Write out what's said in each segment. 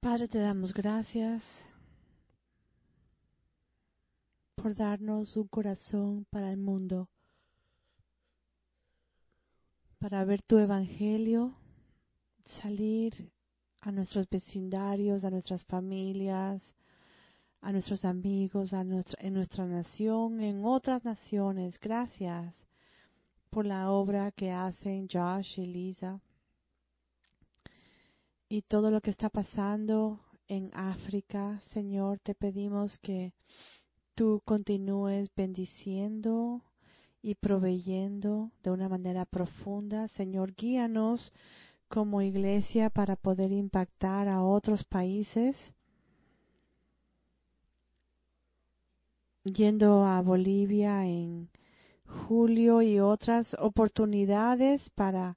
Padre, te damos gracias por darnos un corazón para el mundo, para ver tu evangelio salir a nuestros vecindarios, a nuestras familias, a nuestros amigos, a nuestra, en nuestra nación, en otras naciones. Gracias por la obra que hacen Josh y Lisa y todo lo que está pasando en África. Señor, te pedimos que tú continúes bendiciendo y proveyendo de una manera profunda. Señor, guíanos como iglesia para poder impactar a otros países. Yendo a Bolivia en julio y otras oportunidades para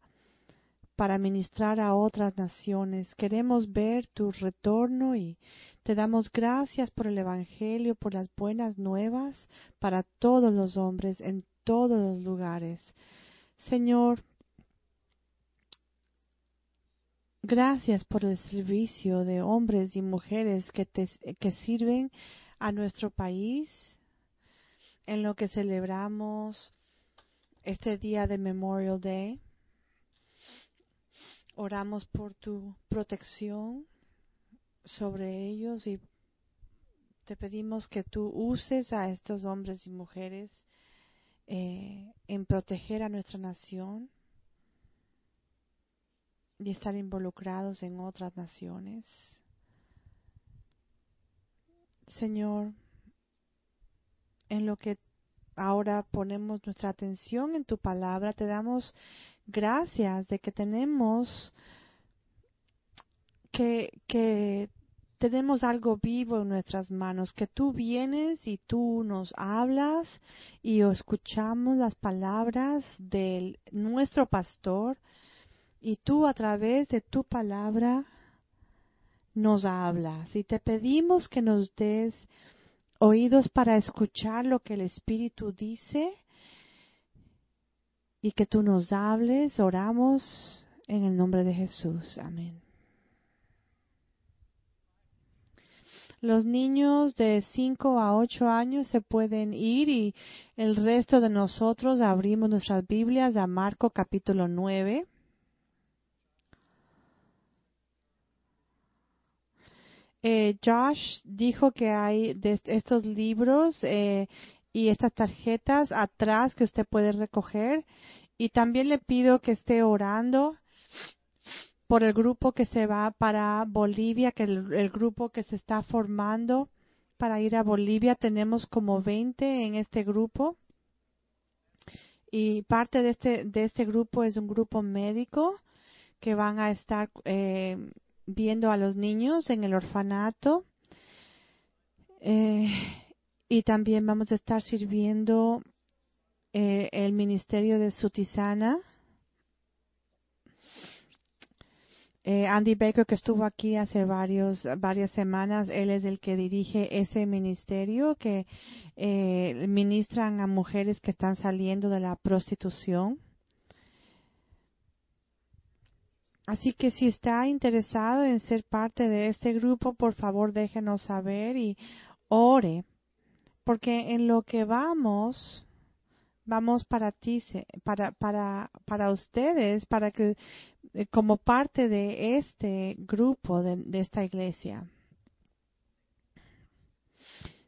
para ministrar a otras naciones. Queremos ver tu retorno y te damos gracias por el Evangelio, por las buenas nuevas para todos los hombres en todos los lugares. Señor, gracias por el servicio de hombres y mujeres que, te, que sirven a nuestro país en lo que celebramos este día de Memorial Day. Oramos por tu protección sobre ellos y te pedimos que tú uses a estos hombres y mujeres eh, en proteger a nuestra nación y estar involucrados en otras naciones. Señor, en lo que ahora ponemos nuestra atención en tu palabra, te damos gracias de que tenemos que, que tenemos algo vivo en nuestras manos, que tú vienes y tú nos hablas y escuchamos las palabras de nuestro pastor y tú a través de tu palabra nos hablas. Y te pedimos que nos des oídos para escuchar lo que el Espíritu dice y que tú nos hables. Oramos en el nombre de Jesús. Amén. Los niños de 5 a 8 años se pueden ir y el resto de nosotros abrimos nuestras Biblias a Marco capítulo 9. Eh, Josh dijo que hay de estos libros eh, y estas tarjetas atrás que usted puede recoger. Y también le pido que esté orando por el grupo que se va para Bolivia, que el, el grupo que se está formando para ir a Bolivia. Tenemos como 20 en este grupo. Y parte de este, de este grupo es un grupo médico que van a estar eh, viendo a los niños en el orfanato. Eh, y también vamos a estar sirviendo eh, el ministerio de Sutisana. Eh, Andy Baker, que estuvo aquí hace varios, varias semanas, él es el que dirige ese ministerio que eh, ministran a mujeres que están saliendo de la prostitución. Así que si está interesado en ser parte de este grupo, por favor déjenos saber y ore porque en lo que vamos, vamos para ti, para, para, para ustedes, para que, eh, como parte de este grupo, de, esta iglesia.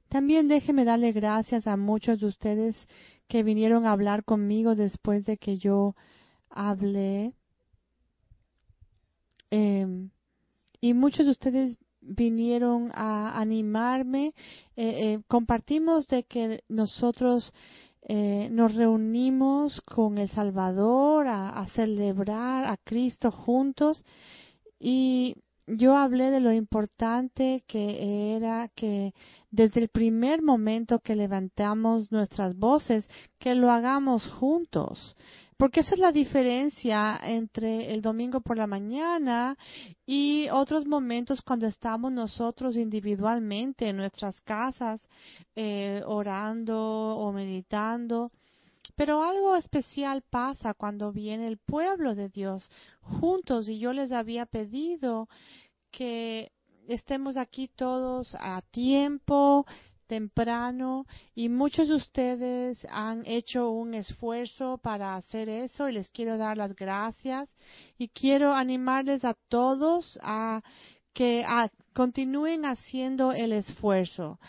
También déjeme darle gracias a muchos de ustedes que vinieron a hablar conmigo después de que yo hablé. Eh, y muchos de ustedes vinieron a animarme. Eh, eh, compartimos de que nosotros eh, nos reunimos con el Salvador a, a, celebrar a Cristo juntos y yo hablé de lo importante que era que desde el primer momento que levantamos nuestras voces, que lo hagamos juntos. Porque esa es la diferencia entre el domingo por la mañana y otros momentos cuando estamos nosotros individualmente en nuestras casas eh, orando o meditando. Pero algo especial pasa cuando viene el pueblo de Dios juntos y yo les había pedido que estemos aquí todos a tiempo, temprano y muchos de ustedes han hecho un esfuerzo para hacer eso y les quiero dar las gracias y quiero animarles a todos a que continúen haciendo el esfuerzo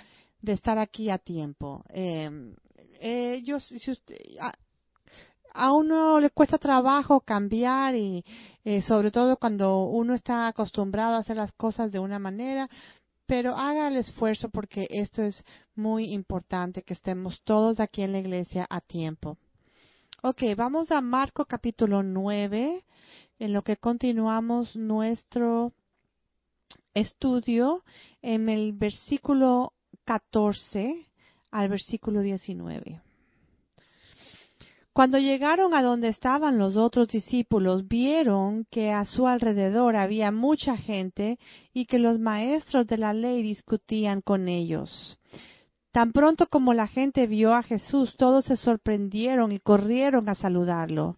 de estar aquí a tiempo. Em, eh, si usted, a, uno le cuesta trabajo cambiar y eh, sobre todo cuando uno está acostumbrado a hacer las cosas de una manera, pero haga el esfuerzo porque esto es muy importante que estemos todos aquí en la iglesia a tiempo. Ok, vamos a Marco capítulo 9, en lo que continuamos nuestro estudio en el versículo 14 al versículo 19. Cuando llegaron a donde estaban los otros discípulos, vieron que a su alrededor había mucha gente y que los maestros de la ley discutían con ellos. Tan pronto como la gente vio a Jesús, todos se sorprendieron y corrieron a saludarlo.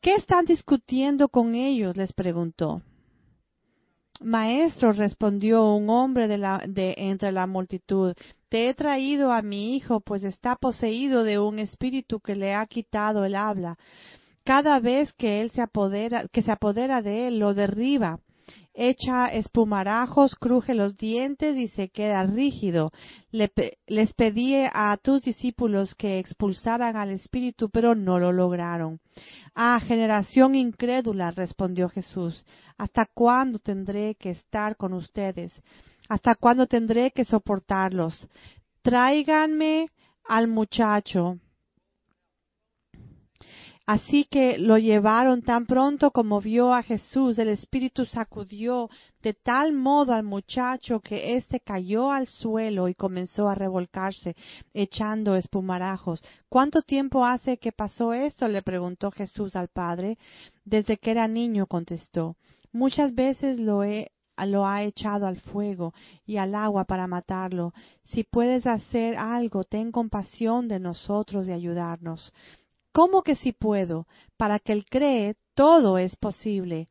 ¿Qué están discutiendo con ellos? les preguntó. Maestro, respondió un hombre de, de entre la multitud, te he traído a mi hijo, pues está poseído de un espíritu que le ha quitado el habla. Cada vez que él se apodera, que se apodera de él, lo derriba echa espumarajos, cruje los dientes y se queda rígido. les pedí a tus discípulos que expulsaran al espíritu, pero no lo lograron. Ah, generación incrédula, respondió Jesús, ¿hasta cuándo tendré que estar con ustedes? ¿Hasta cuándo tendré que soportarlos? Tráiganme al muchacho. Así que lo llevaron tan pronto como vio a Jesús, el Espíritu sacudió de tal modo al muchacho que éste cayó al suelo y comenzó a revolcarse, echando espumarajos. ¿Cuánto tiempo hace que pasó esto? le preguntó Jesús al Padre. Desde que era niño, contestó. Muchas veces lo he lo ha echado al fuego y al agua para matarlo. Si puedes hacer algo, ten compasión de nosotros y ayudarnos. ¿Cómo que si puedo? Para que él cree, todo es posible.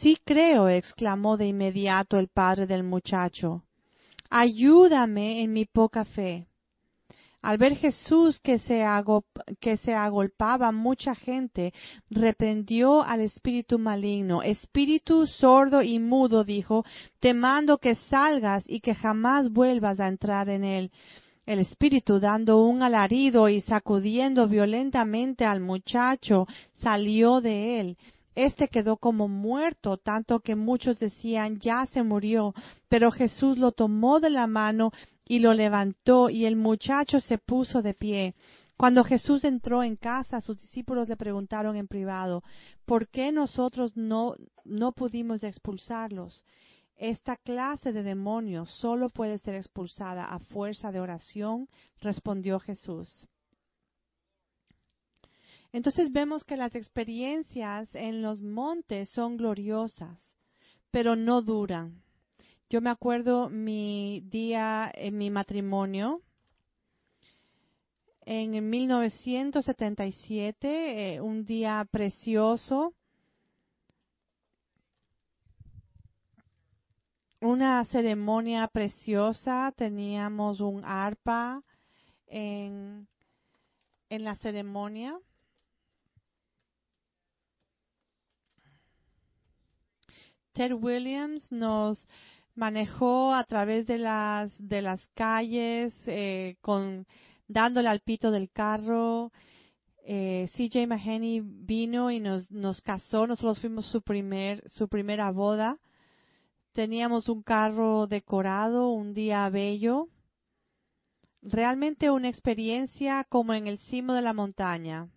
Sí creo, exclamó de inmediato el padre del muchacho. Ayúdame en mi poca fe. Al ver Jesús que se, agolpaba mucha gente, reprendió al espíritu maligno. Espíritu sordo y mudo, dijo, te mando que salgas y que jamás vuelvas a entrar en él. El espíritu, dando un alarido y sacudiendo violentamente al muchacho, salió de él. Este quedó como muerto, tanto que muchos decían ya se murió, pero Jesús lo tomó de la mano y lo levantó, y el muchacho se puso de pie. Cuando Jesús entró en casa, sus discípulos le preguntaron en privado, ¿por qué nosotros no, no pudimos expulsarlos? Esta clase de demonios solo puede ser expulsada a fuerza de oración, respondió Jesús. Entonces vemos que las experiencias en los montes son gloriosas, pero no duran. Yo me acuerdo mi día en mi matrimonio, en 1977, eh, un día precioso. una ceremonia preciosa, teníamos un arpa en, en la ceremonia. Ted Williams nos manejó a través de las de las calles eh, con dándole al pito del carro. Eh, CJ Mahoney vino y nos nos casó. Nosotros fuimos su primer su primera boda. Teníamos un carro decorado, un día bello, realmente una experiencia como en el cimo de la montaña.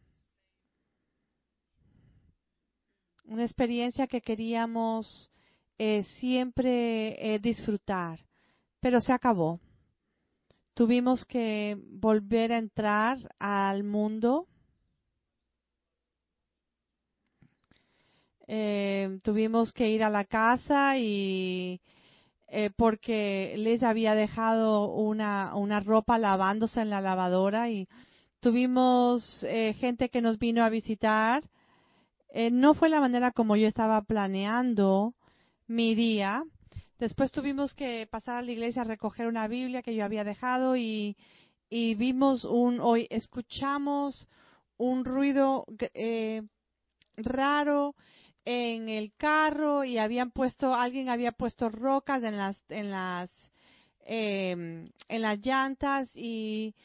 Una experiencia que queríamos eh, siempre eh, disfrutar, pero se acabó. Tuvimos que volver a entrar al mundo eh, tuvimos que ir a la casa y eh, porque les había dejado una, una ropa lavándose en la lavadora y tuvimos gente que nos vino a visitar. Eh, no fue la manera como yo estaba planeando mi día. después tuvimos que pasar a la iglesia a recoger una Biblia que yo había dejado y, y vimos un, hoy escuchamos un ruido eh, raro en el carro y habían puesto, alguien había puesto rocas en las, en las, em, en las llantas y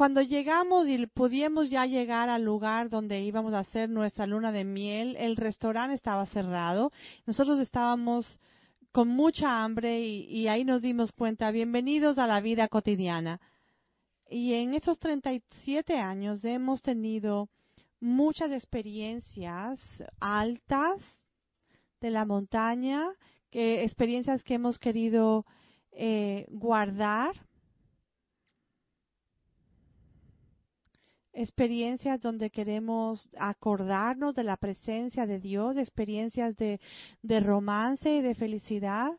cuando llegamos y pudimos ya llegar al lugar donde íbamos a hacer nuestra luna de miel, el restaurante estaba cerrado. Nosotros estábamos con mucha hambre y, y ahí nos dimos cuenta, bienvenidos a la vida cotidiana. Y en estos 37 años hemos tenido muchas experiencias altas de la montaña, que, experiencias que hemos querido eh, guardar, experiencias donde queremos acordarnos de la presencia de Dios, experiencias de, romance y de felicidad.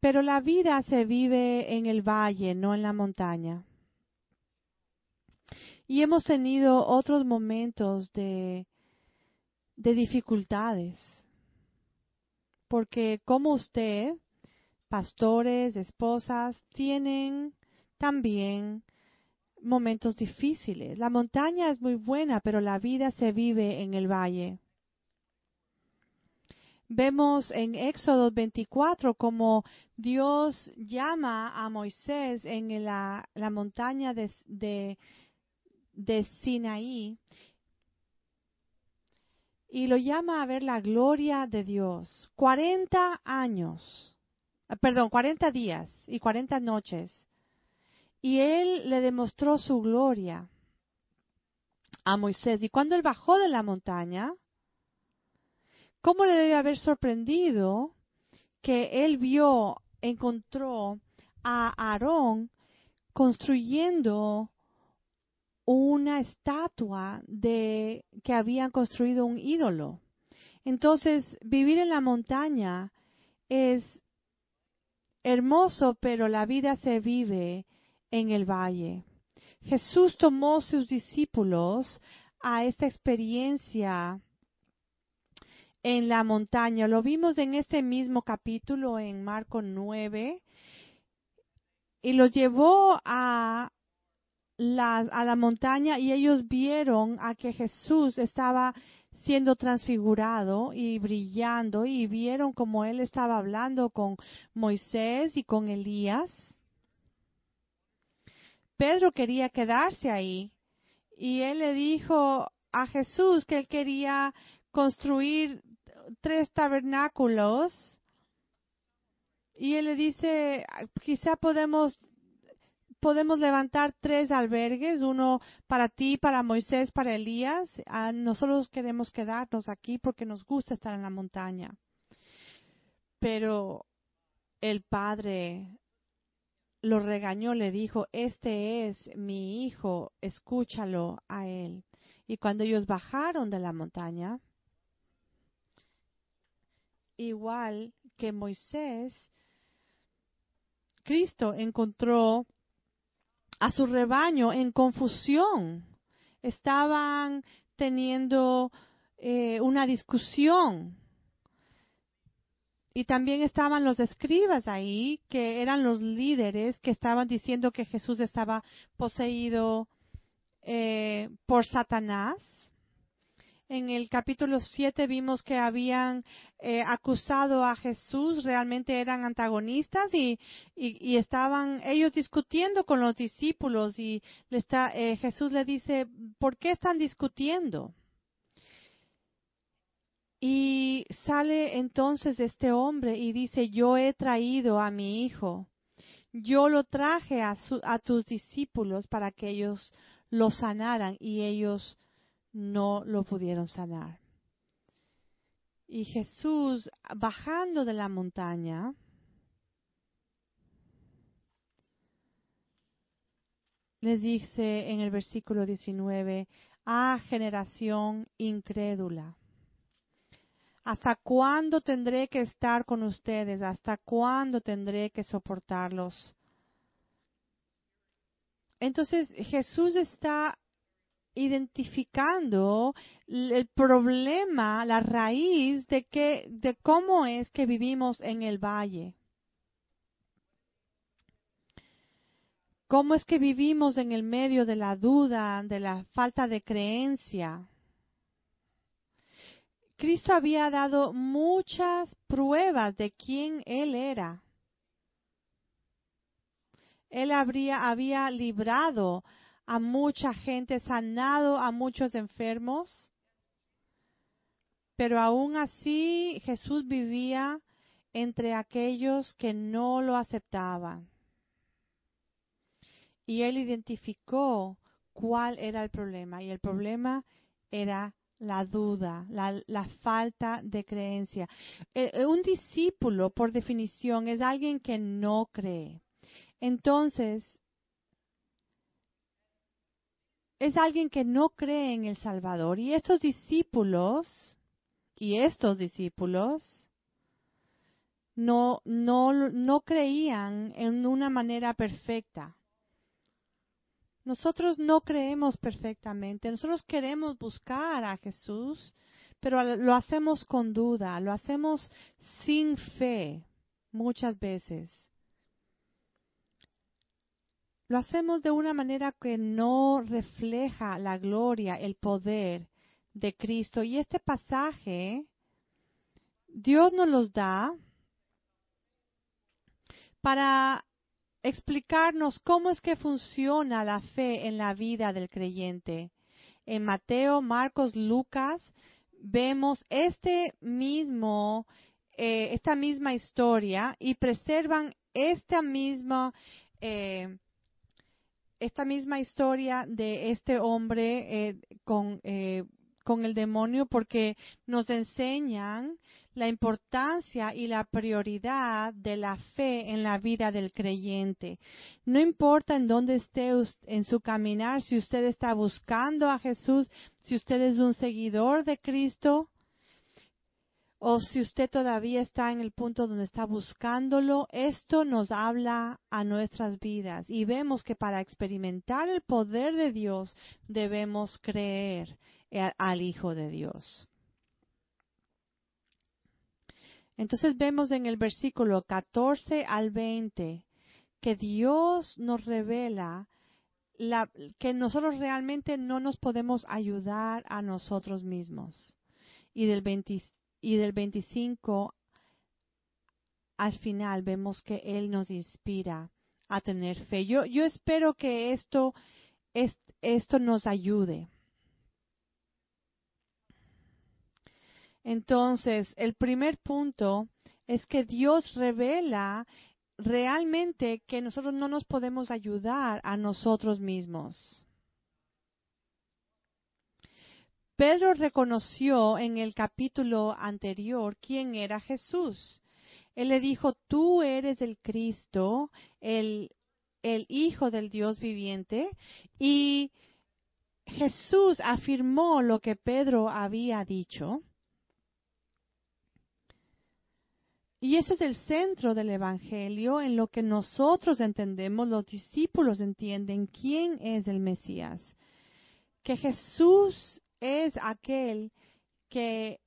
Pero la vida se vive en el valle, no en la montaña. Y hemos tenido otros momentos de, de dificultades. Porque como usted, pastores, esposas, tienen también momentos difíciles. La montaña es muy buena, pero la vida se vive en el valle. Vemos en Éxodo 24 como Dios llama a Moisés en la, montaña de, de Sinaí y lo llama a ver la gloria de Dios. 40 años, perdón, 40 días y 40 noches. Y él le demostró su gloria a Moisés. Y cuando él bajó de la montaña, ¿cómo le debe haber sorprendido que él vio, encontró a Aarón construyendo una estatua de que habían construido un ídolo. Entonces, vivir en la montaña es hermoso, pero la vida se vive en el valle. Jesús tomó sus discípulos a esta experiencia en la montaña. Lo vimos en este mismo capítulo en Marco 9 y los llevó a a la montaña y ellos vieron a que Jesús estaba siendo transfigurado y brillando y vieron como él estaba hablando con Moisés y con Elías. Pedro quería quedarse ahí y él le dijo a Jesús que él quería construir tres tabernáculos y él le dice, quizá podemos podemos levantar tres albergues, uno para ti, para Moisés, para Elías. Ah, nosotros queremos quedarnos aquí porque nos gusta estar en la montaña. Pero el padre lo regañó, le dijo, este es mi hijo, escúchalo a él. Y cuando ellos bajaron de la montaña, igual que Moisés, Cristo encontró a su rebaño en confusión. Estaban teniendo eh, una discusión. Y también estaban los escribas ahí, que eran los líderes que estaban diciendo que Jesús estaba poseído eh, por Satanás en el capítulo 7 vimos que habían eh, acusado a Jesús, realmente eran antagonistas y, y, estaban ellos discutiendo con los discípulos y le está, eh, Jesús le dice, ¿por qué están discutiendo? Y sale entonces este hombre y dice, yo he traído a mi hijo, yo lo traje a, a tus discípulos para que ellos lo sanaran y ellos no lo pudieron sanar. Y Jesús, bajando de la montaña, les dice en el versículo 19, ah, generación incrédula, ¿hasta cuándo tendré que estar con ustedes? ¿Hasta cuándo tendré que soportarlos? Entonces Jesús está identificando el problema, la raíz de de cómo es que vivimos en el valle. ¿Cómo es que vivimos en el medio de la duda, de la falta de creencia? Cristo había dado muchas pruebas de quién Él era. Él habría, había librado a mucha gente, sanado a muchos enfermos, pero aún así Jesús vivía entre aquellos que no lo aceptaban. Y él identificó cuál era el problema, y el problema era la duda, la, falta de creencia. Eh, eh, un discípulo, por definición, es alguien que no cree. Entonces, es alguien que no cree en el Salvador. Y estos discípulos, y estos discípulos, no, no, no creían en una manera perfecta. Nosotros no creemos perfectamente. Nosotros queremos buscar a Jesús, pero lo hacemos con duda, lo hacemos sin fe muchas veces lo hacemos de una manera que no refleja la gloria, el poder de Cristo. Y este pasaje, Dios nos los da para explicarnos cómo es que funciona la fe en la vida del creyente. En Mateo, Marcos, Lucas, vemos este mismo, eh, esta misma historia y preservan esta misma eh, esta misma historia de este hombre eh, con, eh, con el demonio porque nos enseñan la importancia y la prioridad de la fe en la vida del creyente. No importa en dónde esté en su caminar, si usted está buscando a Jesús, si usted es un seguidor de Cristo, o si usted todavía está en el punto donde está buscándolo, esto nos habla a nuestras vidas y vemos que para experimentar el poder de Dios debemos creer al Hijo de Dios. Entonces vemos en el versículo 14 al 20 que Dios nos revela que nosotros realmente no nos podemos ayudar a nosotros mismos. Y del 20, y del 25 al final vemos que Él nos inspira a tener fe. Yo, yo espero que esto, esto nos ayude. Entonces, el primer punto es que Dios revela realmente que nosotros no nos podemos ayudar a nosotros mismos. Pedro reconoció en el capítulo anterior quién era Jesús. Él le dijo, tú eres el Cristo, el, el Hijo del Dios viviente, y Jesús afirmó lo que Pedro había dicho. Y eso es el centro del Evangelio en lo que nosotros entendemos, los discípulos entienden quién es el Mesías. Que Jesús es aquel que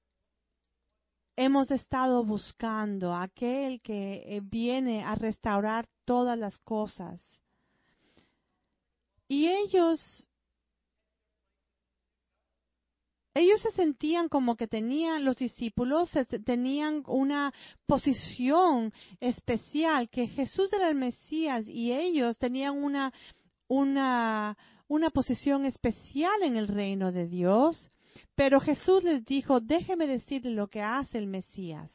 hemos estado buscando, aquel que eh, viene a restaurar todas las cosas. Y ellos, ellos se sentían como que tenían, los discípulos tenían una posición especial, que Jesús era el Mesías y ellos tenían una, una, una posición especial en el reino de Dios, pero Jesús les dijo, déjeme decirle lo que hace el Mesías.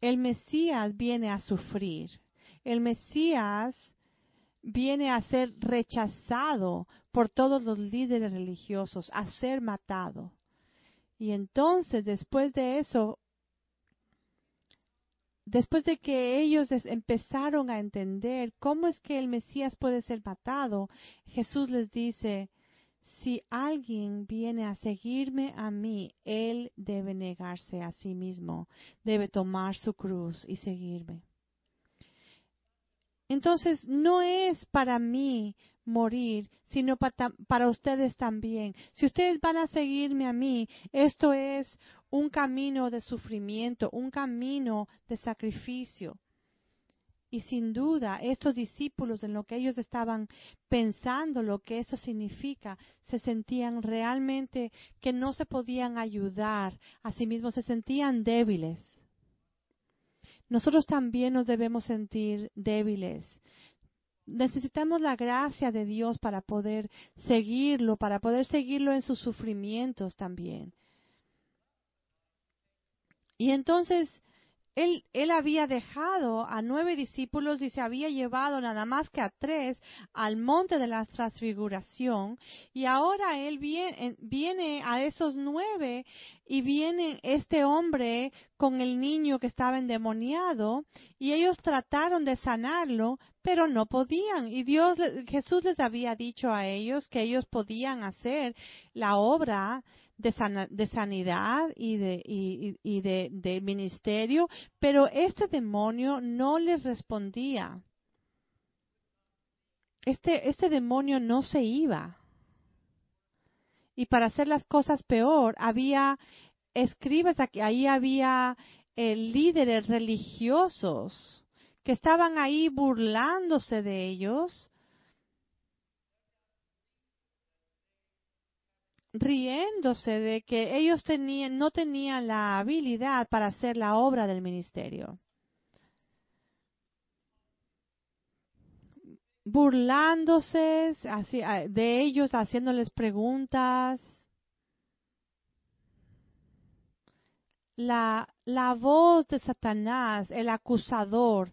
El Mesías viene a sufrir. El Mesías viene a ser rechazado por todos los líderes religiosos, a ser matado. Y entonces, después de eso, después de que ellos empezaron a entender cómo es que el Mesías puede ser matado, Jesús les dice, si alguien viene a seguirme a mí, él debe negarse a sí mismo, debe tomar su cruz y seguirme. Entonces, no es para mí morir, sino para, para, ustedes también. Si ustedes van a seguirme a mí, esto es un camino de sufrimiento, un camino de sacrificio. Y sin duda, estos discípulos, en lo que ellos estaban pensando, lo que eso significa, se sentían realmente que no se podían ayudar a sí mismos, se sentían débiles. Nosotros también nos debemos sentir débiles. Necesitamos la gracia de Dios para poder seguirlo, para poder seguirlo en sus sufrimientos también. Y entonces él, él, había dejado a nueve discípulos y se había llevado nada más que a tres al monte de la transfiguración. Y ahora él viene, viene, a esos nueve y viene este hombre con el niño que estaba endemoniado y ellos trataron de sanarlo pero no podían. Y Dios Jesús les había dicho a ellos que ellos podían hacer la obra de, sanidad y, de, y, de, ministerio, pero este demonio no les respondía. Este, este demonio no se iba. Y para hacer las cosas peor, había escribas, ahí había eh, líderes religiosos que estaban ahí burlándose de ellos riéndose de que ellos tenían, no tenían la habilidad para hacer la obra del ministerio. burlándose de ellos, haciéndoles preguntas. La, la voz de Satanás, el acusador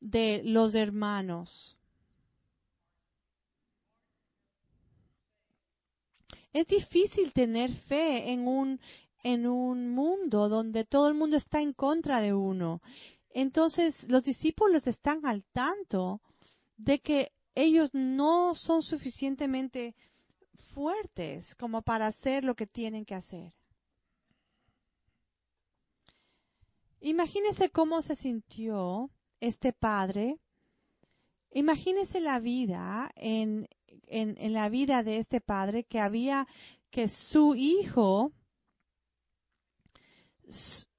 de los hermanos. Es difícil tener fe en un, en un mundo donde todo el mundo está en contra de uno. Entonces los discípulos están al tanto de que ellos no son suficientemente fuertes como para hacer lo que tienen que hacer. Imagínese cómo se sintió este padre. Imagínese la vida en, en, la vida de este padre que había que su hijo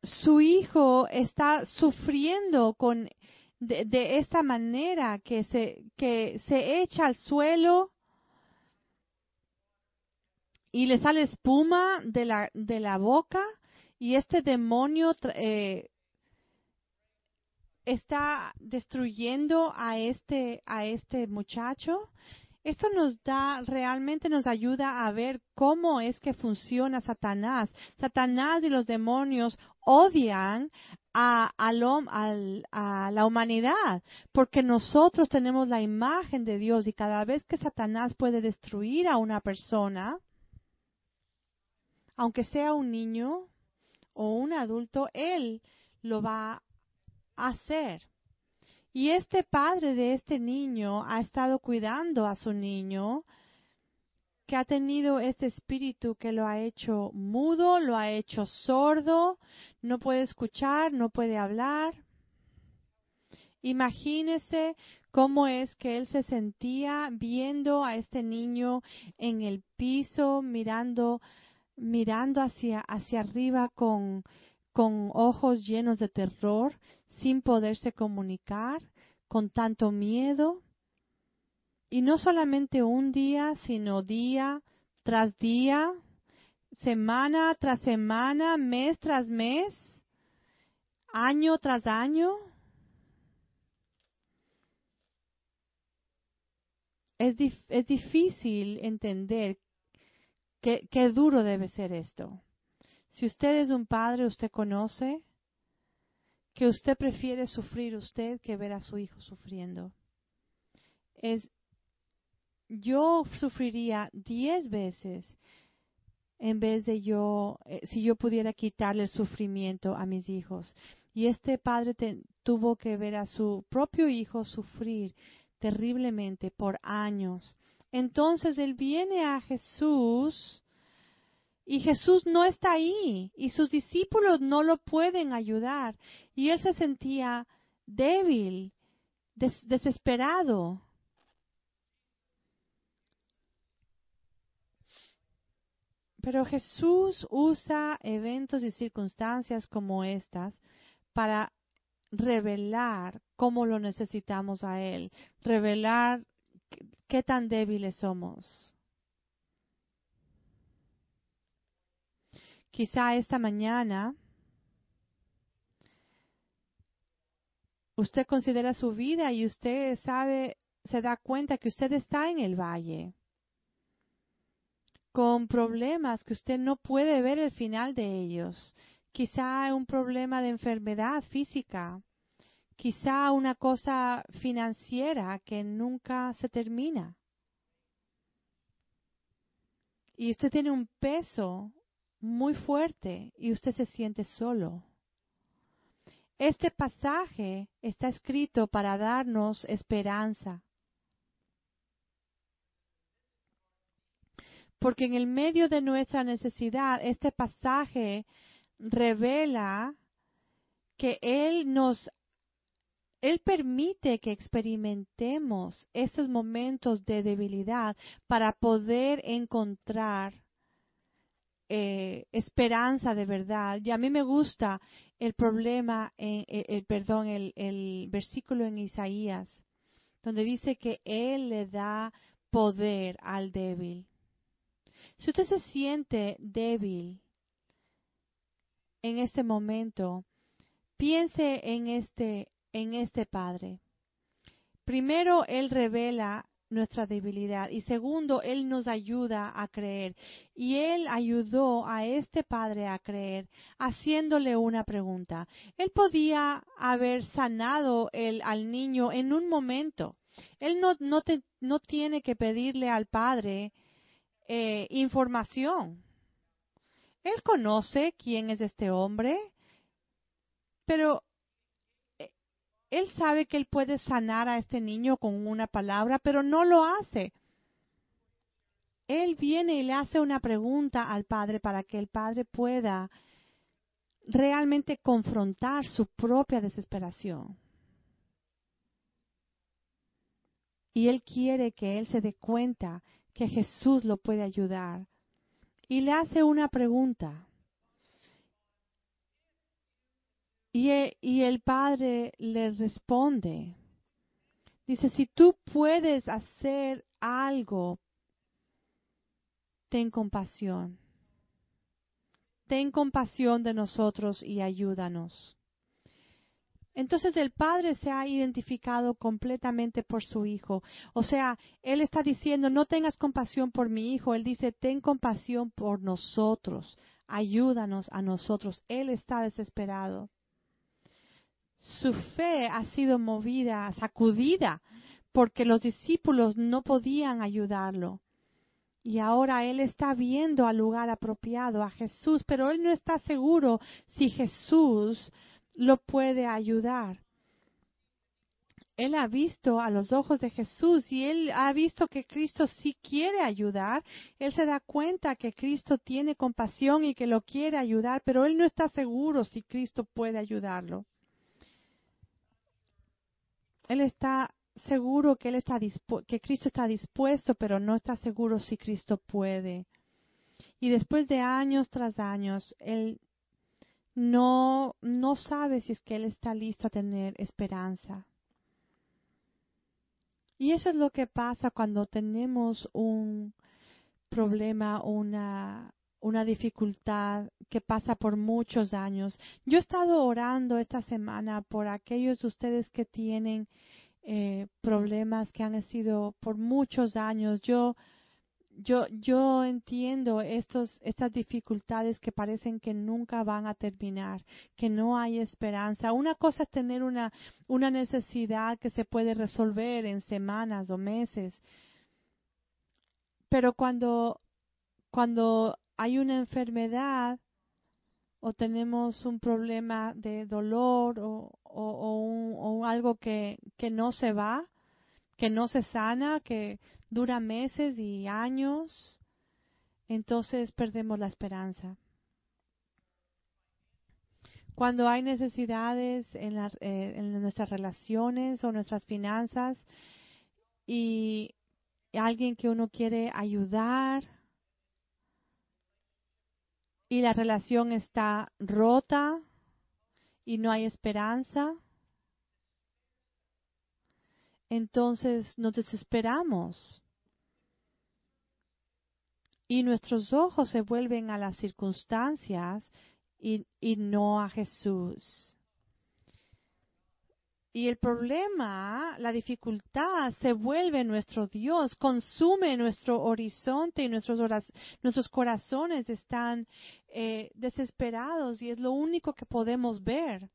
su hijo está sufriendo con de, esta manera que se que se echa al suelo y le sale espuma de la de la boca y este demonio eh, está destruyendo a este a este muchacho esto nos da, realmente nos ayuda a ver cómo es que funciona Satanás. Satanás y los demonios odian a, a, la humanidad, porque nosotros tenemos la imagen de Dios y cada vez que Satanás puede destruir a una persona, aunque sea un niño o un adulto, él lo va a hacer. Y este padre de este niño ha estado cuidando a su niño, que ha tenido este espíritu que lo ha hecho mudo, lo ha hecho sordo, no puede escuchar, no puede hablar. Imagínese cómo es que él se sentía viendo a este niño en el piso, mirando, mirando hacia, hacia arriba con, con ojos llenos de terror, sin poderse comunicar, con tanto miedo. Y no solamente un día, sino día tras día, semana tras semana, mes tras mes, año tras año. Es, es difícil entender qué, qué duro debe ser esto. Si usted es un padre, usted conoce que usted prefiere sufrir usted que ver a su hijo sufriendo. Es, yo sufriría diez veces en vez de yo, eh, si yo pudiera quitarle el sufrimiento a mis hijos. Y este padre tuvo que ver a su propio hijo sufrir terriblemente por años. Entonces él viene a Jesús y Jesús no está ahí y sus discípulos no lo pueden ayudar. Y él se sentía débil desesperado. Pero Jesús usa eventos y circunstancias como estas para revelar cómo lo necesitamos a Él, revelar qué tan débiles somos. Quizá esta mañana usted considera su vida y usted sabe, se da cuenta que usted está en el valle con problemas que usted no puede ver el final de ellos. Quizá un problema de enfermedad física, quizá una cosa financiera que nunca se termina. Y usted tiene un peso muy fuerte y usted se siente solo. Este pasaje está escrito para darnos esperanza. Porque en el medio de nuestra necesidad, este pasaje revela que Él nos, Él permite que experimentemos estos momentos de debilidad para poder encontrar eh, esperanza de verdad. Y a mí me gusta el problema, el, el perdón, el, el versículo en Isaías, donde dice que Él le da poder al débil. Si usted se siente débil en este momento, piense en este, en este Padre. Primero, Él revela nuestra debilidad. Y segundo, Él nos ayuda a creer. Y Él ayudó a este padre a creer haciéndole una pregunta. Él podía haber sanado el, al niño en un momento. Él no, no, no tiene que pedirle al padre eh, información. Él conoce quién es este hombre, pero él sabe que él puede sanar a este niño con una palabra, pero no lo hace. Él viene y le hace una pregunta al padre para que el padre pueda realmente confrontar su propia desesperación. Y él quiere que él se dé cuenta que Jesús lo puede ayudar. Y le hace una pregunta. E, y, el padre le responde, dice, si tú puedes hacer algo, ten compasión. Ten compasión de nosotros y ayúdanos. Entonces el padre se ha identificado completamente por su hijo. O sea, él está diciendo, no tengas compasión por mi hijo. Él dice, ten compasión por nosotros. Ayúdanos a nosotros. Él está desesperado su fe ha sido movida, sacudida, porque los discípulos no podían ayudarlo. Y ahora él está viendo al lugar apropiado, a Jesús, pero él no está seguro si Jesús lo puede ayudar. Él ha visto a los ojos de Jesús y él ha visto que Cristo sí quiere ayudar. Él se da cuenta que Cristo tiene compasión y que lo quiere ayudar, pero él no está seguro si Cristo puede ayudarlo. Él está seguro que, él está que Cristo está dispuesto, pero no está seguro si Cristo puede. Y después de años tras años, él no, no sabe si es que él está listo a tener esperanza. Y eso es lo que pasa cuando tenemos un problema, una, una dificultad que pasa por muchos años. Yo he estado orando esta semana por aquellos de ustedes que tienen eh, problemas que han sido por muchos años. Yo, yo, yo entiendo estos, estas dificultades que parecen que nunca van a terminar, que no hay esperanza. Una cosa es tener una, una necesidad que se puede resolver en semanas o meses, pero cuando, cuando hay una enfermedad o tenemos un problema de dolor o, algo que, no se va, que no se sana, que dura meses y años, entonces perdemos la esperanza. cuando hay necesidades en, eh, en nuestras relaciones o nuestras finanzas y alguien que uno quiere ayudar y la relación está rota y no hay esperanza, entonces nos desesperamos y nuestros ojos se vuelven a las circunstancias y, y no a Jesús. Y el problema, la dificultad, se vuelve nuestro Dios, consume nuestro horizonte y nuestros, nuestros corazones están eh, desesperados y es lo único que podemos ver.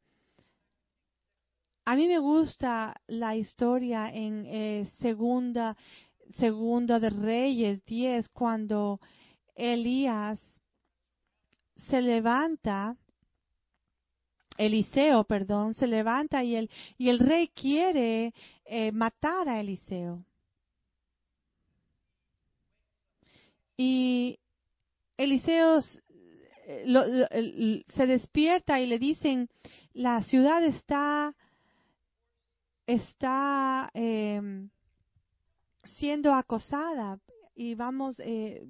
A mí me gusta la historia en eh, segunda, segunda de Reyes 10 cuando Elías se levanta Eliseo, perdón, se levanta y el, y el rey quiere eh, matar a Eliseo. Y Eliseo se despierta y le dicen, la ciudad está, está em, siendo acosada y vamos, eh,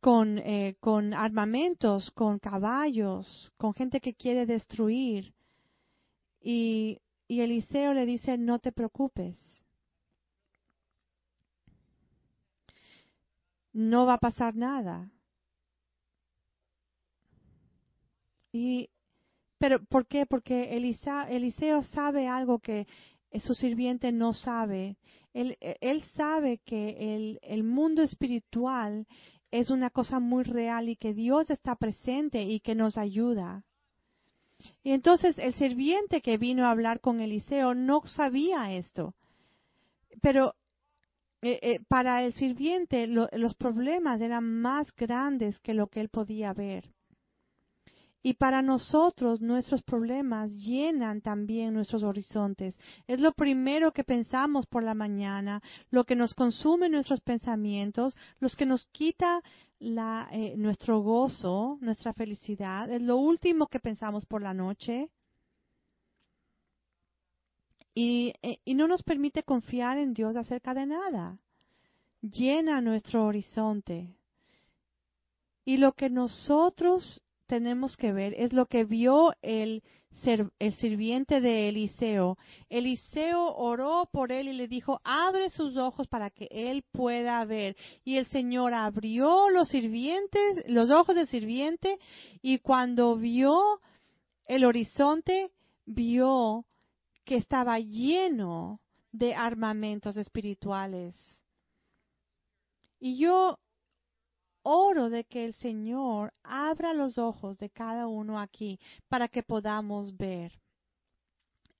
con, eh, con armamentos, con caballos, con gente que quiere destruir. Y, y Eliseo le dice, no te preocupes. No va a pasar nada. Y, pero, ¿por qué? Porque Eliseo sabe algo que su sirviente no sabe. Él, él sabe que el, el mundo espiritual es una cosa muy real y que Dios está presente y que nos ayuda. Y entonces el sirviente que vino a hablar con Eliseo no sabía esto. Pero eh, eh, para el sirviente los problemas eran más grandes que lo que él podía ver. Y para nosotros nuestros problemas llenan también nuestros horizontes. Es lo primero que pensamos por la mañana, lo que nos consume nuestros pensamientos, los que nos quita la, eh, nuestro gozo, nuestra felicidad. Es lo último que pensamos por la noche. Y, eh, y no nos permite confiar en Dios acerca de nada. Llena nuestro horizonte. Y lo que nosotros tenemos que ver es lo que vio el, el sirviente de Eliseo. Eliseo oró por él y le dijo, abre sus ojos para que él pueda ver. Y el Señor abrió los sirvientes, los ojos del sirviente, y cuando vio el horizonte, vio que estaba lleno de armamentos espirituales. Y yo oro de que el Señor abra los ojos de cada uno aquí para que podamos ver.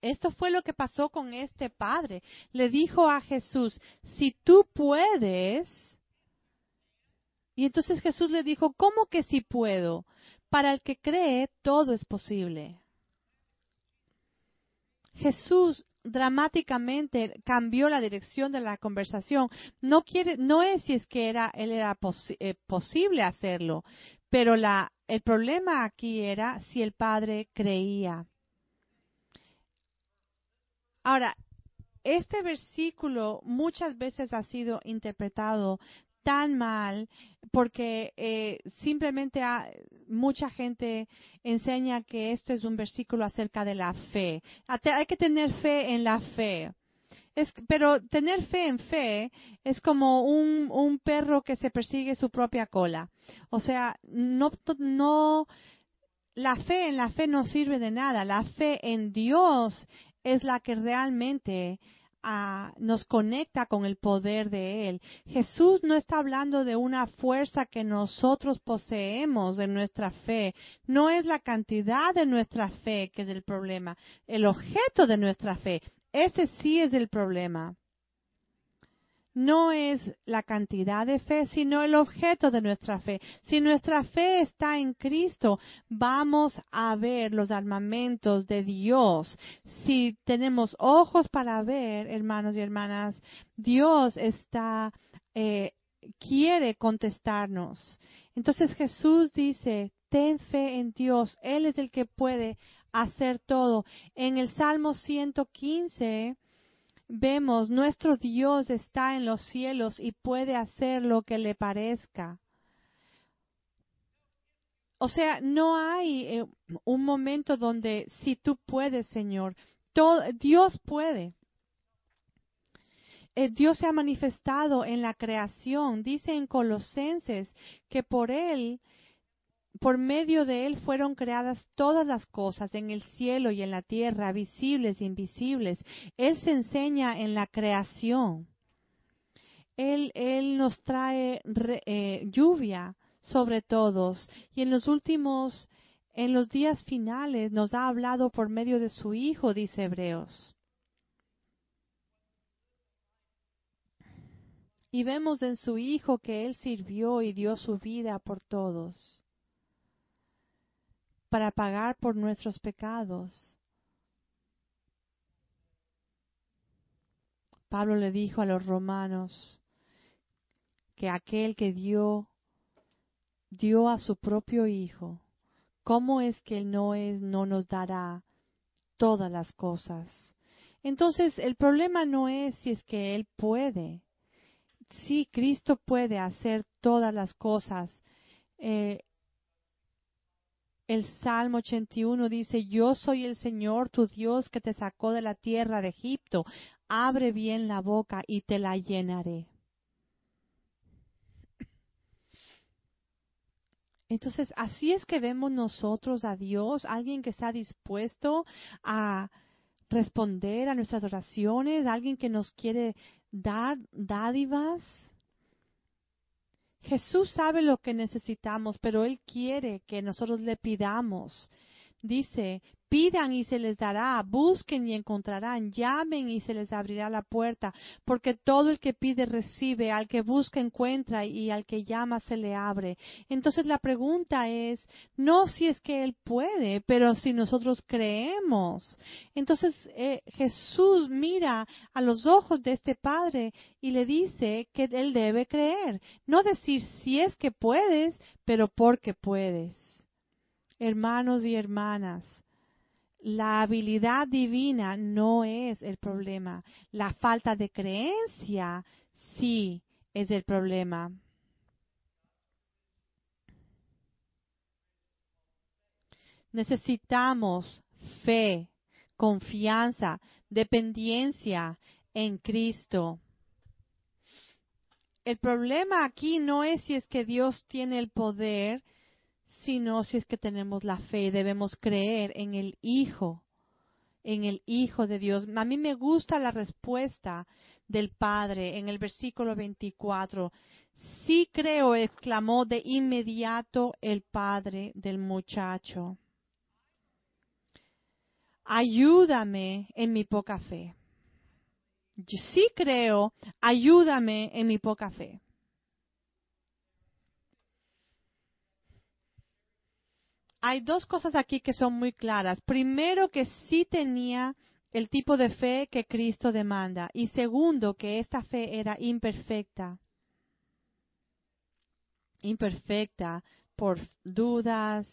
Esto fue lo que pasó con este padre. Le dijo a Jesús, si tú puedes. Y entonces Jesús le dijo, ¿cómo que si puedo? Para el que cree, todo es posible. Jesús dramáticamente cambió la dirección de la conversación. No quiere, no es si es que era, él era eh, posible hacerlo, pero la, el problema aquí era si el padre creía. Ahora, este versículo muchas veces ha sido interpretado tan mal porque eh, simplemente mucha gente enseña que esto es un versículo acerca de la fe. Hay que tener fe en la fe. Es, pero tener fe en fe es como un, un perro que se persigue su propia cola. O sea, no, no, la fe en la fe no sirve de nada. La fe en Dios es la que realmente nos conecta con el poder de Él. Jesús no está hablando de una fuerza que nosotros poseemos de nuestra fe. No es la cantidad de nuestra fe que es el problema. El objeto de nuestra fe, ese sí es el problema no es la cantidad de fe, sino el objeto de nuestra fe. Si nuestra fe está en Cristo, vamos a ver los armamentos de Dios. Si tenemos ojos para ver, hermanos y hermanas, Dios está, eh, quiere contestarnos. Entonces Jesús dice, ten fe en Dios. Él es el que puede hacer todo. En el Salmo 115 vemos, nuestro Dios está en los cielos y puede hacer lo que le parezca. O sea, no hay eh, un momento donde si tú puedes, Señor, Dios puede. Eh, Dios se ha manifestado en la creación. Dice en Colosenses que por Él, por medio de Él fueron creadas todas las cosas en el cielo y en la tierra, visibles e invisibles. Él se enseña en la creación. Él, él nos trae eh, lluvia sobre todos. Y en los últimos, en los días finales, nos ha hablado por medio de su Hijo, dice Hebreos. Y vemos en su Hijo que Él sirvió y dio su vida por todos, para pagar por nuestros pecados. Pablo le dijo a los romanos que aquel que dio dio a su propio Hijo, ¿cómo es que Él no, es, no nos dará todas las cosas? Entonces, el problema no es si es que Él puede. Sí, Cristo puede hacer todas las cosas. Eh, el Salmo 81 dice, yo soy el Señor tu Dios que te sacó de la tierra de Egipto. Abre bien la boca y te la llenaré. Entonces, así es que vemos nosotros a Dios, alguien que está dispuesto a responder a nuestras oraciones, alguien que nos quiere dar dádivas. Jesús sabe lo que necesitamos, pero Él quiere que nosotros le pidamos. Dice, Pidan y se les dará, busquen y encontrarán, llamen y se les abrirá la puerta, porque todo el que pide recibe, al que busca encuentra y al que llama se le abre. Entonces la pregunta es, no si es que Él puede, pero si nosotros creemos. Entonces eh, Jesús mira a los ojos de este Padre y le dice que Él debe creer, no decir si es que puedes, pero porque puedes. Hermanos y hermanas, la habilidad divina no es el problema. La falta de creencia sí es el problema. Necesitamos fe, confianza, dependencia en Cristo. El problema aquí no es si es que Dios tiene el poder sino si es que tenemos la fe, debemos creer en el Hijo, en el Hijo de Dios. A mí me gusta la respuesta del Padre en el versículo 24. Sí creo, exclamó de inmediato el Padre del muchacho. Ayúdame en mi poca fe. sí creo, ayúdame en mi poca fe. Hay dos cosas aquí que son muy claras. Primero, que sí tenía el tipo de fe que Cristo demanda. Y segundo, que esta fe era imperfecta. Imperfecta por dudas,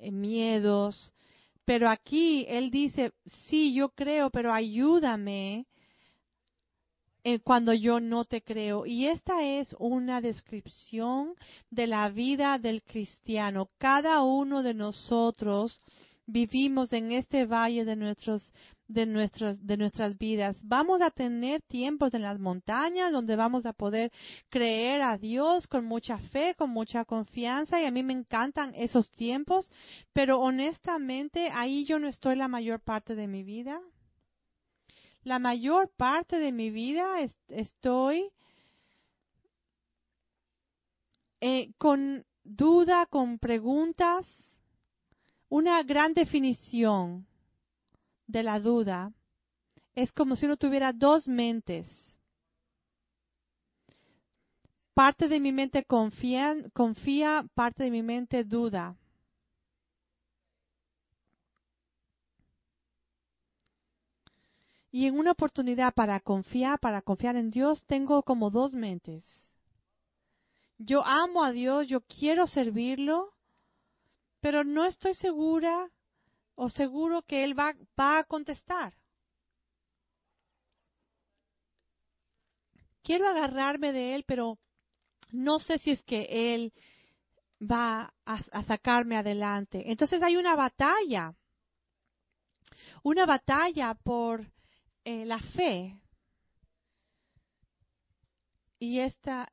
eh, miedos. Pero aquí Él dice, sí, yo creo, pero ayúdame eh, cuando yo no te creo. Y esta es una descripción de la vida del cristiano. Cada uno de nosotros vivimos en este valle de nuestros de nuestras de nuestras vidas. Vamos a tener tiempos en las montañas donde vamos a poder creer a Dios con mucha fe, con mucha confianza y a mí me encantan esos tiempos, pero honestamente ahí yo no estoy la mayor parte de mi vida la mayor parte de mi vida estoy eh, con duda, con preguntas, una gran definición de la duda es como si uno tuviera dos mentes. Parte de mi mente confía, confía, parte de mi mente duda. Y en una oportunidad para confiar, para confiar en Dios, tengo como dos mentes. Yo amo a Dios, yo quiero servirlo, pero no estoy segura o seguro que Él va, va a contestar. Quiero agarrarme de Él, pero no sé si es que Él va a, sacarme adelante. Entonces hay una batalla, una batalla por eh, la fe. Y esta,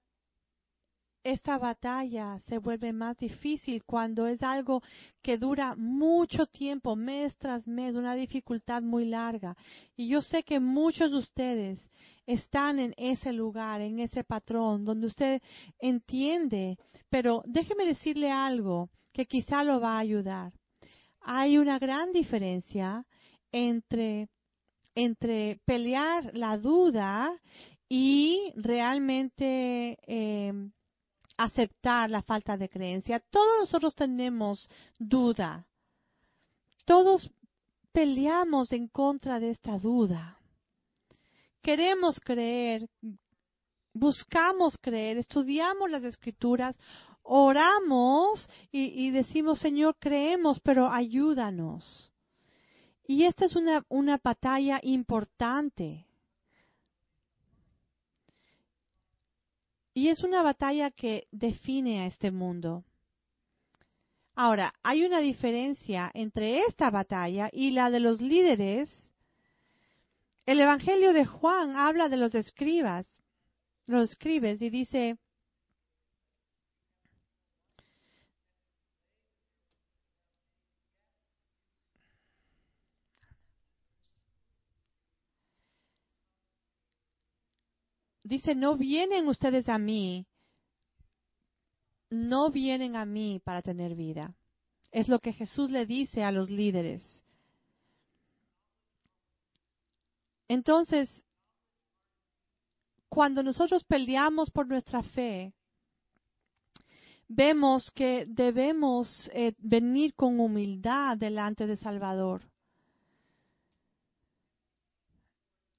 esta batalla se vuelve más difícil cuando es algo que dura mucho tiempo, mes tras mes, una dificultad muy larga. Y yo sé que muchos de ustedes están en ese lugar, en ese patrón, donde usted entiende, pero déjeme decirle algo que quizá lo va a ayudar. Hay una gran diferencia entre, entre pelear la duda y realmente eh, aceptar la falta de creencia. Todos nosotros tenemos duda. Todos peleamos en contra de esta duda. Queremos creer, buscamos creer, estudiamos las escrituras, oramos y, decimos, Señor, creemos, pero ayúdanos. Y esta es una, una batalla importante. Y es una batalla que define a este mundo. Ahora, hay una diferencia entre esta batalla y la de los líderes. El Evangelio de Juan habla de los escribas, los escribes, y dice, dice, no vienen ustedes a mí, no vienen a mí para tener vida. Es lo que Jesús le dice a los líderes. Entonces, cuando nosotros peleamos por nuestra fe, vemos que debemos eh, venir con humildad delante de Salvador.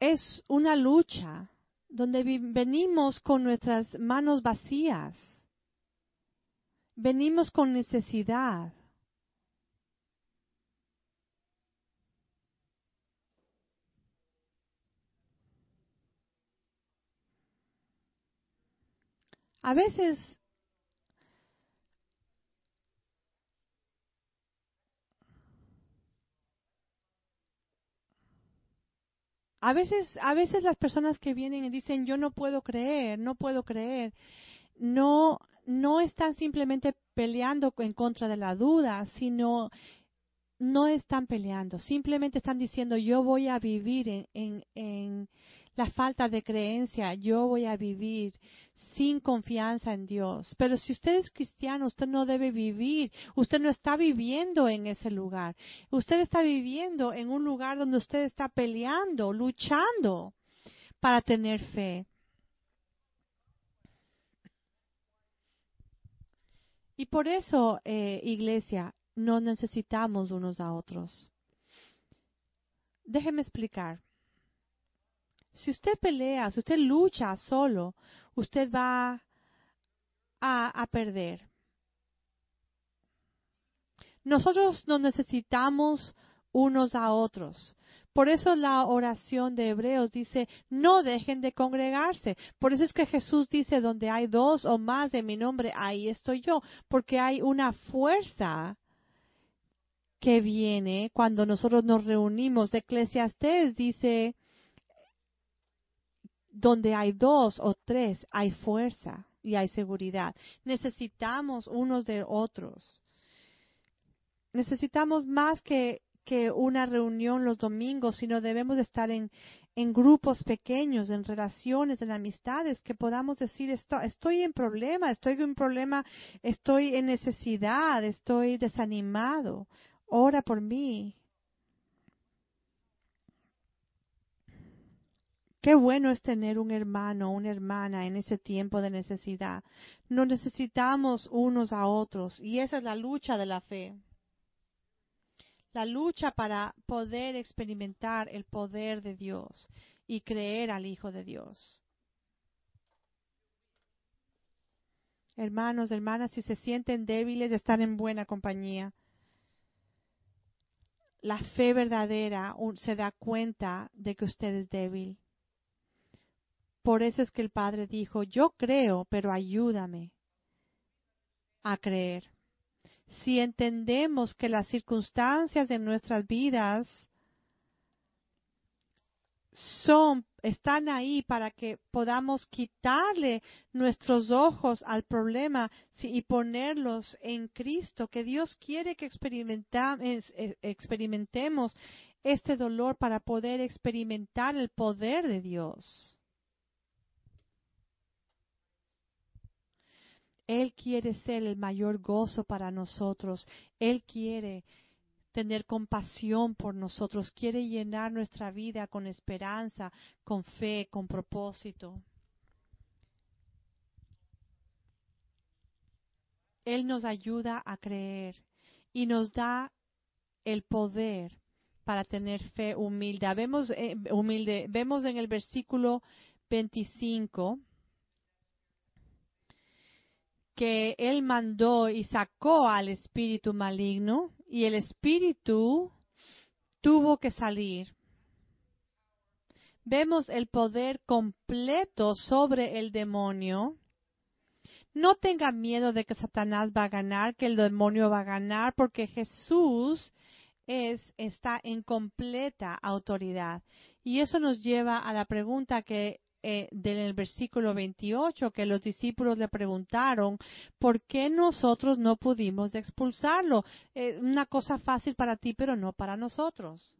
Es una lucha donde venimos con nuestras manos vacías, venimos con necesidad. A veces A veces, a veces las personas que vienen y dicen yo no puedo creer, no puedo creer, no, no están simplemente peleando en contra de la duda, sino no están peleando, simplemente están diciendo yo voy a vivir en, en, en la falta de creencia, yo voy a vivir sin confianza en Dios. Pero si usted es cristiano, usted no debe vivir, usted no está viviendo en ese lugar. Usted está viviendo en un lugar donde usted está peleando, luchando para tener fe. Y por eso, eh, iglesia, no necesitamos unos a otros. Déjeme explicar. Si usted pelea, si usted lucha solo, usted va a, perder. Nosotros nos necesitamos unos a otros. Por eso la oración de Hebreos dice, no dejen de congregarse. Por eso es que Jesús dice, donde hay dos o más de mi nombre, ahí estoy yo, porque hay una fuerza que viene cuando nosotros nos reunimos. Eclesiastés dice, donde hay dos o tres, hay fuerza y hay seguridad. Necesitamos unos de otros. Necesitamos más que, que una reunión los domingos, sino debemos estar en, en grupos pequeños, en relaciones, en amistades, que podamos decir, estoy en problema, estoy en problema, estoy en necesidad, estoy desanimado, ora por mí, Qué bueno es tener un hermano o una hermana en ese tiempo de necesidad. Nos necesitamos unos a otros y esa es la lucha de la fe. La lucha para poder experimentar el poder de Dios y creer al Hijo de Dios. Hermanos, hermanas, si se sienten débiles, están en buena compañía. la fe verdadera se da cuenta de que usted es débil. Por eso es que el Padre dijo, yo creo, pero ayúdame a creer. Si entendemos que las circunstancias de nuestras vidas son, están ahí para que podamos quitarle nuestros ojos al problema y ponerlos en Cristo, que Dios quiere que eh, experimentemos este dolor para poder experimentar el poder de Dios. Él quiere ser el mayor gozo para nosotros. Él quiere tener compasión por nosotros, quiere llenar nuestra vida con esperanza, con fe, con propósito. Él nos ayuda a creer y nos da el poder para tener fe humilde. Vemos, eh, humilde. Vemos en el versículo 25 que Él mandó y sacó al espíritu maligno y el espíritu tuvo que salir. Vemos el poder completo sobre el demonio. No tenga miedo de que Satanás va a ganar, que el demonio va a ganar, porque Jesús es, está en completa autoridad. Y eso nos lleva a la pregunta que eh, del versículo 28 que los discípulos le preguntaron, ¿por qué nosotros no pudimos expulsarlo? Eh, una cosa fácil para ti, pero no para nosotros.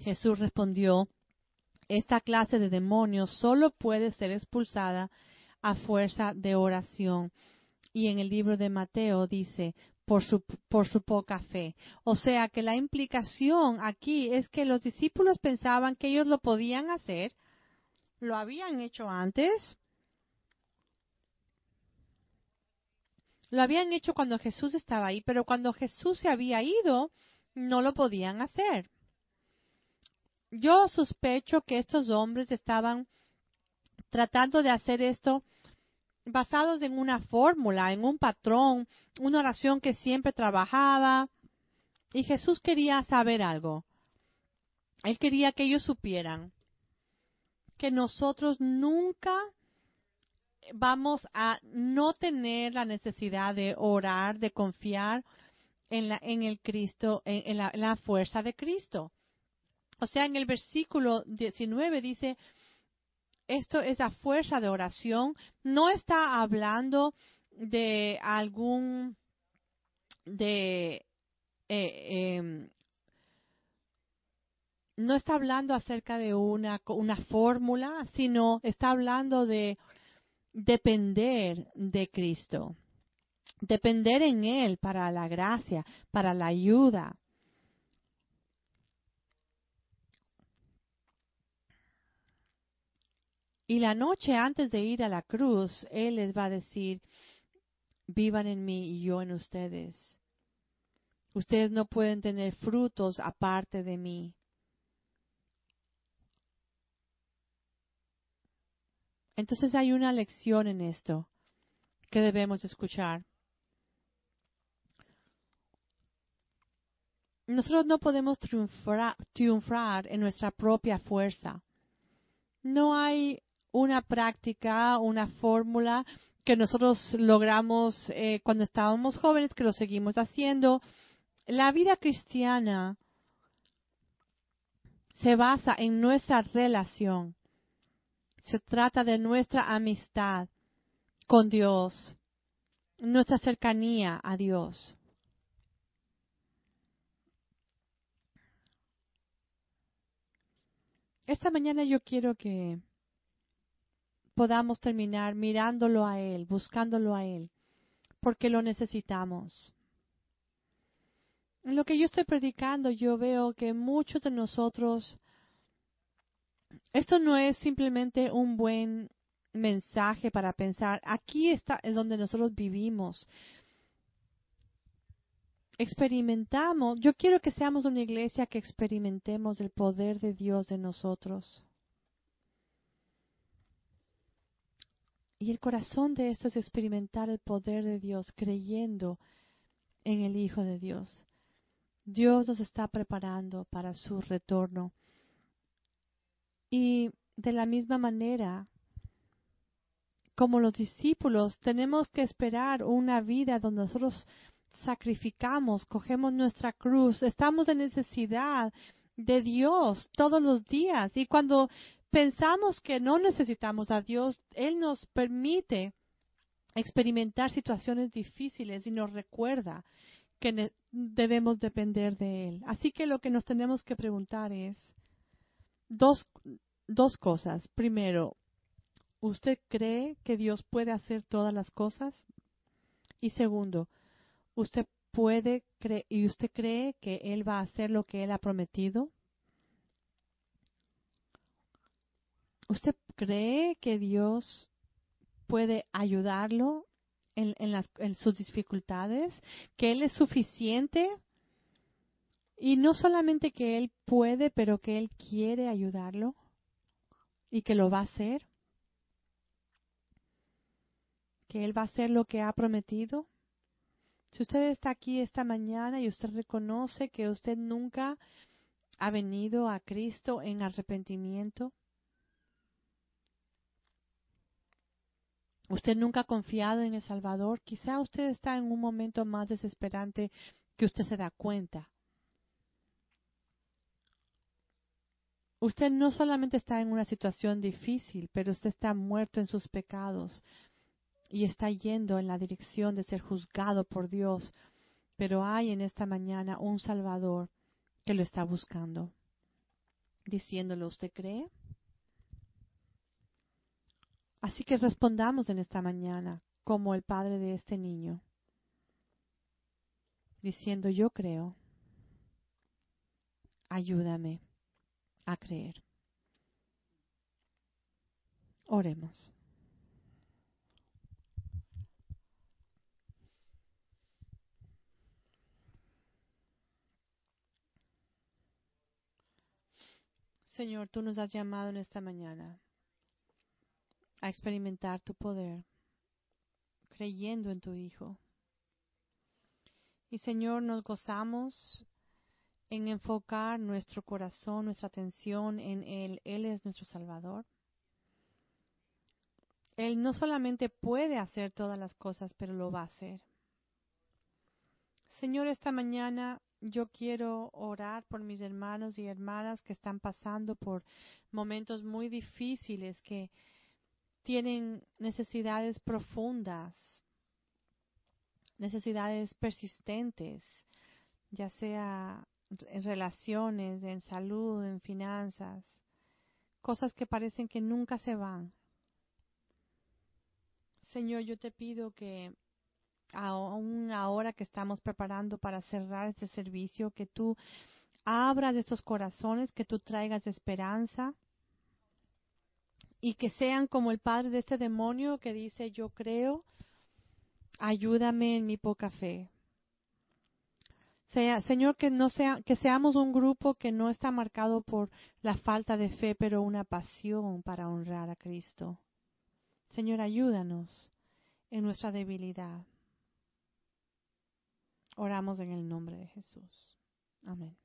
Jesús respondió, esta clase de demonios solo puede ser expulsada a fuerza de oración. Y en el libro de Mateo dice, por su, por su poca fe. O sea que la implicación aquí es que los discípulos pensaban que ellos lo podían hacer, lo habían hecho antes, lo habían hecho cuando Jesús estaba ahí, pero cuando Jesús se había ido, no lo podían hacer. Yo sospecho que estos hombres estaban tratando de hacer esto basados en una fórmula, en un patrón, una oración que siempre trabajaba. Y Jesús quería saber algo. Él quería que ellos supieran que nosotros nunca vamos a no tener la necesidad de orar, de confiar en, la, en el Cristo, en, la, fuerza de Cristo. O sea, en el versículo 19 dice, esto es la fuerza de oración. No está hablando de algún de eh, em, no está hablando acerca de una, una fórmula, sino está hablando de depender de Cristo, depender en Él para la gracia, para la ayuda. Y la noche antes de ir a la cruz, Él les va a decir, vivan en mí y yo en ustedes. Ustedes no pueden tener frutos aparte de mí. Entonces hay una lección en esto que debemos escuchar. Nosotros no podemos triunfar, triunfar en nuestra propia fuerza. No hay una práctica, una fórmula que nosotros logramos eh, cuando estábamos jóvenes, que lo seguimos haciendo. La vida cristiana se basa en nuestra relación. Se trata de nuestra amistad con Dios, nuestra cercanía a Dios. Esta mañana yo quiero que podamos terminar mirándolo a Él, buscándolo a Él, porque lo necesitamos. En lo que yo estoy predicando, yo veo que muchos de nosotros, esto no es simplemente un buen mensaje para pensar, aquí está es donde nosotros vivimos. Experimentamos, yo quiero que seamos una iglesia que experimentemos el poder de Dios en nosotros. Y el corazón de esto es experimentar el poder de Dios, creyendo en el Hijo de Dios. Dios nos está preparando para su retorno. Y de la misma manera, como los discípulos, tenemos que esperar una vida donde nosotros sacrificamos, cogemos nuestra cruz, estamos en necesidad de Dios todos los días. Y cuando pensamos que no necesitamos a Dios, Él nos permite experimentar situaciones difíciles y nos recuerda que debemos depender de Él. Así que lo que nos tenemos que preguntar es dos, dos cosas. Primero, ¿usted cree que Dios puede hacer todas las cosas? Y segundo, ¿usted puede creer y usted cree que Él va a hacer lo que Él ha prometido? ¿Usted cree que Dios puede ayudarlo en, sus dificultades, que Él es suficiente y no solamente que Él puede, pero que Él quiere ayudarlo y que lo va a hacer, que Él va a hacer lo que ha prometido. Si usted está aquí esta mañana y usted reconoce que usted nunca ha venido a Cristo en arrepentimiento, Usted nunca ha confiado en el Salvador. Quizá usted está en un momento más desesperante que usted se da cuenta. Usted no solamente está en una situación difícil, pero usted está muerto en sus pecados y está yendo en la dirección de ser juzgado por Dios. Pero hay en esta mañana un Salvador que lo está buscando. Diciéndolo, ¿usted cree? Así que respondamos en esta mañana como el padre de este niño, diciendo yo creo, ayúdame a creer. Oremos. Señor, tú nos has llamado en esta mañana a experimentar tu poder, creyendo en tu Hijo. Y Señor, nos gozamos en enfocar nuestro corazón, nuestra atención en Él. Él es nuestro Salvador. Él no solamente puede hacer todas las cosas, pero lo va a hacer. Señor, esta mañana yo quiero orar por mis hermanos y hermanas que están pasando por momentos muy difíciles, que tienen necesidades profundas, necesidades persistentes, ya sea en relaciones, en salud, en finanzas, cosas que parecen que nunca se van. Señor, yo te pido que aún ahora que estamos preparando para cerrar este servicio, que tú abras estos corazones, que tú traigas esperanza, y que sean como el padre de este demonio que dice yo creo, ayúdame en mi poca fe. Señor, que no sea, que seamos un grupo que no está marcado por la falta de fe, pero una pasión para honrar a Cristo. Señor, ayúdanos en nuestra debilidad. Oramos en el nombre de Jesús. Amén.